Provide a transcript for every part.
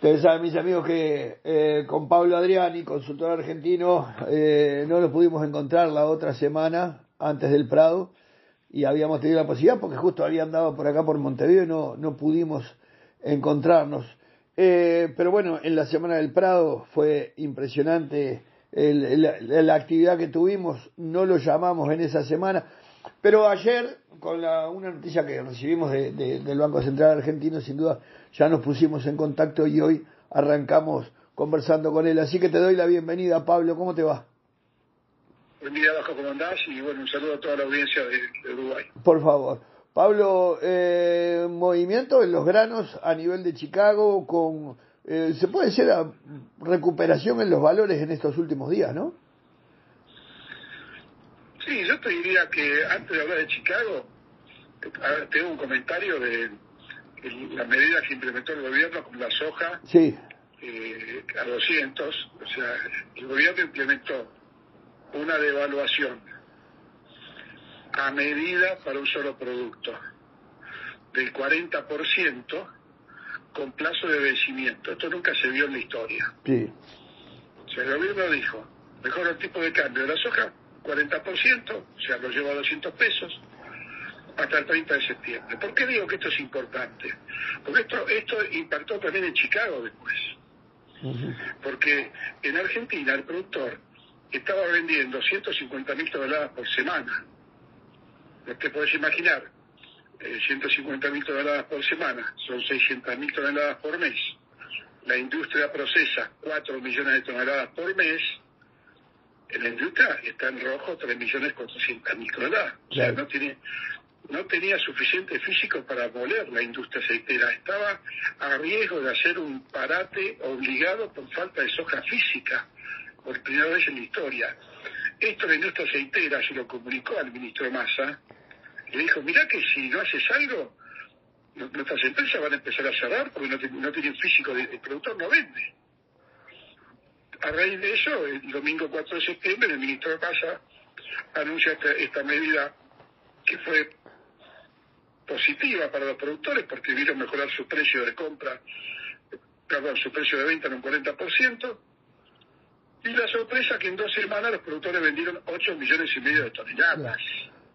Ustedes saben, mis amigos, que eh, con Pablo Adriani, consultor argentino, eh, no lo pudimos encontrar la otra semana antes del Prado y habíamos tenido la posibilidad porque justo había andado por acá por Montevideo y no, no pudimos encontrarnos. Eh, pero bueno, en la semana del Prado fue impresionante la, actividad que tuvimos, no lo llamamos en esa semana, pero ayer, con la, una noticia que recibimos del Banco Central Argentino, sin duda ya nos pusimos en contacto y hoy arrancamos conversando con él. Así que te doy la bienvenida, Pablo, ¿cómo te va? Buen día, Bajo, ¿cómo andás? Y bueno, un saludo a toda la audiencia de, Uruguay. Por favor. Pablo, eh, movimiento en los granos a nivel de Chicago con, eh, se puede decir, recuperación en los valores en estos últimos días, ¿no? Sí, yo te diría que antes de hablar de Chicago, tengo un comentario de la medida que implementó el gobierno con la soja sí. eh, a 200. O sea, el gobierno implementó una devaluación a medida para un solo producto del 40% con plazo de vencimiento. Esto nunca se vio en la historia. Sí. O sea, el gobierno dijo, mejor el tipo de cambio de la soja, 40%, o sea, lo lleva a 200 pesos, hasta el 30 de septiembre. ¿Por qué digo que esto es importante? Porque esto, esto impactó también en Chicago después. Porque en Argentina el productor estaba vendiendo 150 mil toneladas por semana. Te puedes imaginar, 150 eh, mil toneladas por semana, son 600 mil toneladas por mes. La industria procesa 4 millones de toneladas por mes. En la industria está en rojo 3 millones 400 mil toneladas. O sea, no tiene, no tenía suficiente físico para moler la industria aceitera. Estaba a riesgo de hacer un parate obligado por falta de soja física, por primera vez en la historia. Esto la industria aceitera se lo comunicó al ministro Massa. Le dijo, mira que si no haces algo, nuestras empresas van a empezar a cerrar porque no, tienen físico, el productor no vende. A raíz de eso, el domingo 4 de septiembre, el ministro Massa anuncia esta medida que fue positiva para los productores porque vieron mejorar su precio de compra, perdón, su precio de venta en un 40%. Y la sorpresa que en dos semanas los productores vendieron 8 millones y medio de toneladas.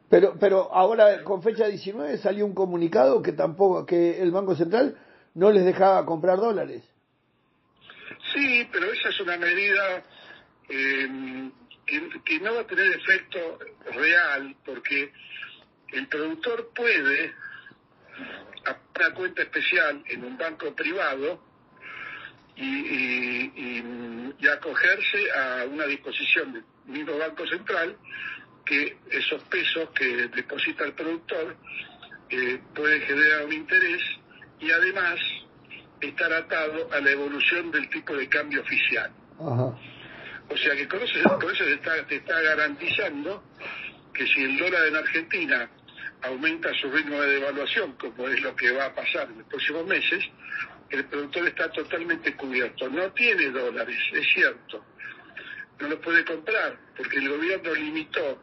Pero, pero ahora con fecha 19 salió un comunicado que tampoco, que el Banco Central no les dejaba comprar dólares. Sí, pero esa es una medida eh, que, no va a tener efecto real porque el productor puede a una cuenta especial en un banco privado y, acogerse a una disposición del mismo Banco Central que esos pesos que deposita el productor eh, pueden generar un interés y además estar atado a la evolución del tipo de cambio oficial. O sea que con eso, con eso está, te está garantizando que si el dólar en Argentina aumenta su ritmo de devaluación, como es lo que va a pasar en los próximos meses, el productor está totalmente cubierto. No tiene dólares, es cierto. No lo puede comprar porque el gobierno limitó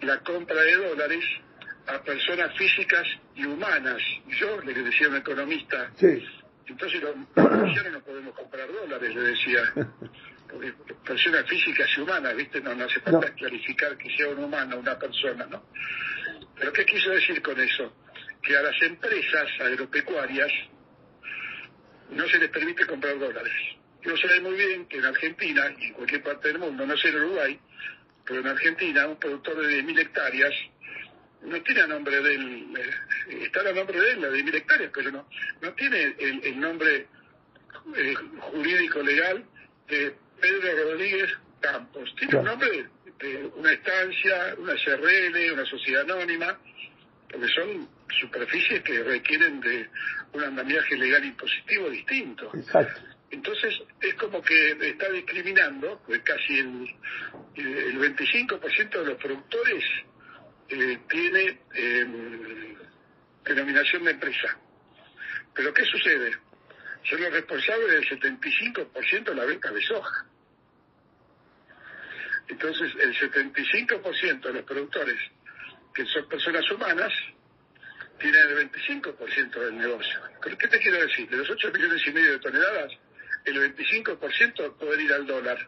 la compra de dólares a personas físicas y humanas. Yo le decía a un economista, entonces los, los no podemos comprar dólares, le decía. Porque personas físicas y humanas, ¿viste? No, no hace falta clarificar que sea un humano, una persona, ¿no? ¿Pero qué quiso decir con eso? Que a las empresas agropecuarias no se les permite comprar dólares. Yo sé muy bien que en Argentina y en cualquier parte del mundo, no sé en Uruguay, pero en Argentina un productor de 10.000 hectáreas no tiene a nombre de él, eh, está a nombre de él, la de 10.000 hectáreas, pero no, no tiene el, nombre eh, jurídico legal de Pedro Rodríguez Campos. Tiene un nombre de una estancia, una SRL, una sociedad anónima, porque son superficies que requieren de un andamiaje legal impositivo distinto. Entonces es como que está discriminando, pues casi el, el 25% de los productores eh, tiene em, denominación de empresa. Pero ¿qué sucede? Son los responsables del 75% de la venta de soja. Entonces, el 75% de los productores, que son personas humanas, tienen el 25% del negocio. ¿Qué te quiero decir? De los 8 millones y medio de toneladas, el 25% poder ir al dólar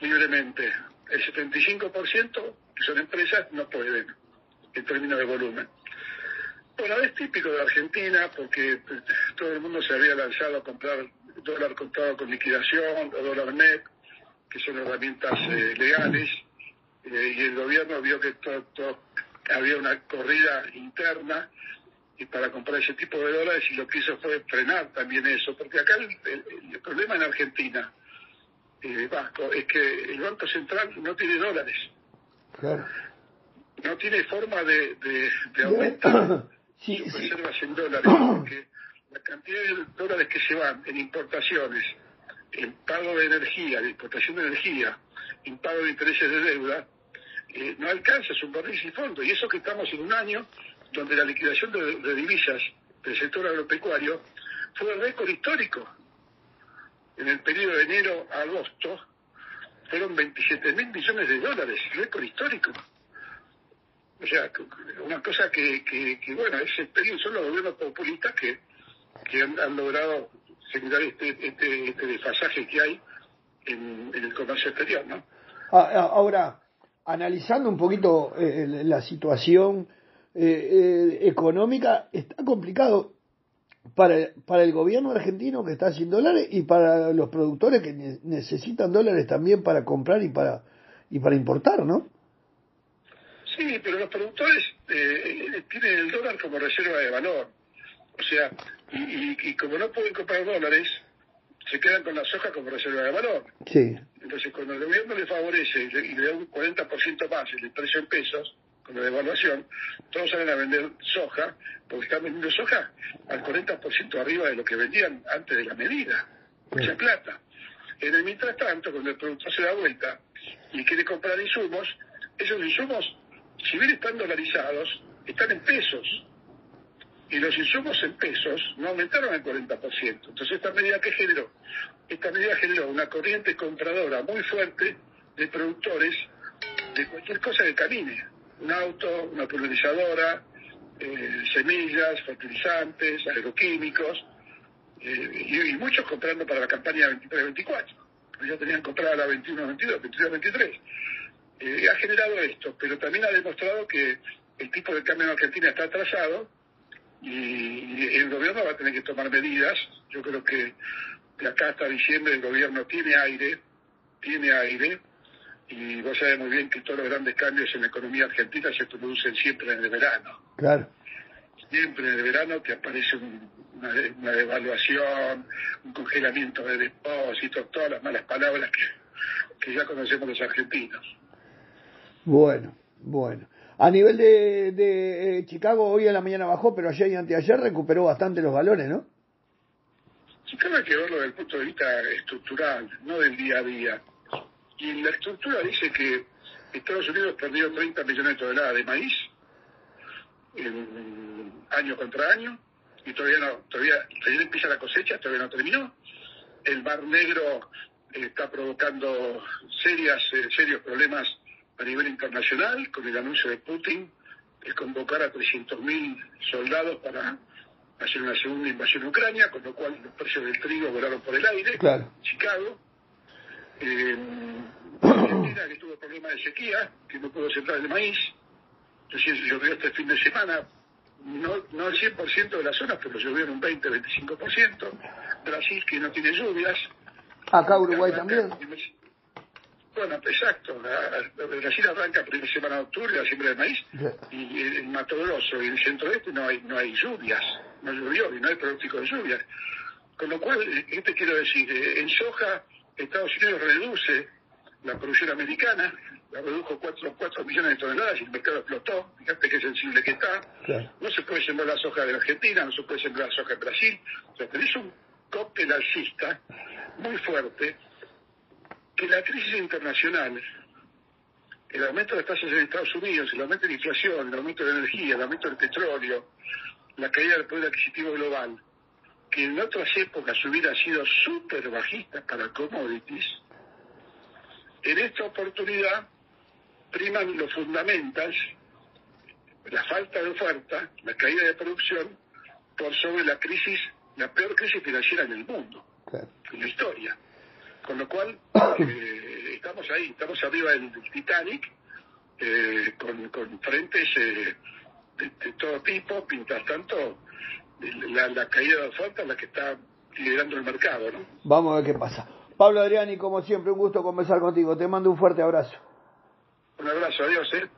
libremente. El 75%, que son empresas, no pueden en términos de volumen. Bueno, es típico de Argentina porque todo el mundo se había lanzado a comprar dólar contado con liquidación o dólar net, que son herramientas eh, legales, eh, y el gobierno vio que todo, había una corrida interna y para comprar ese tipo de dólares y lo que hizo fue frenar también eso, porque acá el, problema en Argentina, eh, Vasco, es que el Banco Central no tiene dólares. No tiene forma de, de, aumentar sus reservas en dólares, porque la cantidad de dólares que se van en importaciones, en pago de energía, de importación de energía, en pago de intereses de deuda, eh, no alcanza su barril y fondo. Y eso que estamos en un año donde la liquidación de, divisas del sector agropecuario fue un récord histórico. En el periodo de enero a agosto fueron 27 mil millones de dólares, récord histórico. O sea, una cosa que, que, bueno, ese periodo son los gobiernos populistas que, que han, logrado generar este, este, este, desfasaje que hay en, el comercio exterior, ¿no? Ah, ah, ahora, analizando un poquito eh, la situación eh, eh, económica, está complicado para, para el gobierno argentino que está sin dólares y para los productores que necesitan dólares también para comprar y para, y para importar, ¿no? Sí, pero los productores tienen el dólar como reserva de valor. O sea, y, y, como no pueden comprar dólares, se quedan con la soja como reserva de valor. Sí. Entonces, cuando el gobierno le favorece y le, da un 40% más el precio en pesos, con la devaluación, todos salen a vender soja, porque están vendiendo soja al 40% arriba de lo que vendían antes de la medida. Mucha plata. En el mientras tanto, cuando el productor se da vuelta y quiere comprar insumos, esos insumos, si bien están dolarizados, están en pesos y los insumos en pesos no aumentaron el 40%. Entonces, ¿esta medida que generó? Esta medida generó una corriente compradora muy fuerte de productores de cualquier cosa que camine. Un auto, una pulverizadora, eh, semillas, fertilizantes, agroquímicos, eh, y, muchos comprando para la campaña 23-24. Ya tenían comprada la 21-22, 22-23. Eh, ha generado esto, pero también ha demostrado que el tipo de cambio en Argentina está atrasado y el gobierno va a tener que tomar medidas. Yo creo que de acá hasta diciembre el gobierno tiene aire, tiene aire, y vos sabés muy bien que todos los grandes cambios en la economía argentina se producen siempre en el verano. Claro. Siempre en el verano que aparece una, devaluación, un congelamiento de depósitos, todas las malas palabras que, que ya conocemos los argentinos. Bueno, bueno. A nivel de, de eh, Chicago, hoy en la mañana bajó, pero ayer y anteayer recuperó bastante los valores, ¿no? Chicago hay que verlo desde el punto de vista estructural, no del día a día. Y la estructura dice que Estados Unidos perdió 30 millones de toneladas de maíz en, año contra año y todavía no, todavía, todavía empieza la cosecha, todavía no terminó. El Mar Negro está provocando serias, eh, serios problemas a nivel internacional con el anuncio de Putin de convocar a 300.000 soldados para hacer una segunda invasión a Ucrania, con lo cual los precios del trigo volaron por el aire. Claro. Chicago. Eh, Argentina, que tuvo problemas de sequía, que no pudo sembrar el maíz. Recién llovió este fin de semana, no, no el 100% de las zonas, pero llovió en un 20-25%. Brasil, que no tiene lluvias. Acá Uruguay también. Bueno, exacto. Brasil arranca primera semana de octubre, la siembra de maíz, y en Mato Grosso y en el centro este no hay, no hay lluvias, no llovió y no hay pronóstico de lluvias. Con lo cual, ¿qué te quiero decir? Eh, en soja, Estados Unidos reduce la producción americana, la redujo 4, 4 millones de toneladas y el mercado explotó. Fíjate qué sensible que está. No se puede sembrar la soja de la Argentina, no se puede sembrar la soja en Brasil. O sea, tenés un cóctel alcista muy fuerte que la crisis internacional, el aumento de las tasas en Estados Unidos, el aumento de la inflación, el aumento de la energía, el aumento del petróleo, la caída del poder adquisitivo global, que en otras épocas hubiera sido súper bajista para commodities, en esta oportunidad priman los fundamentals, la falta de oferta, la caída de producción, por sobre la crisis, la peor crisis financiera en el mundo. en la historia. Con lo cual, eh, estamos ahí, estamos arriba del, Titanic, eh, con, con, frentes eh, de, todo tipo, mientras tanto, la, la caída de oferta es la que está liderando el mercado. ¿no? Vamos a ver qué pasa. Pablo Adriani, como siempre, un gusto conversar contigo. Te mando un fuerte abrazo. Un abrazo, adiós. ¿eh?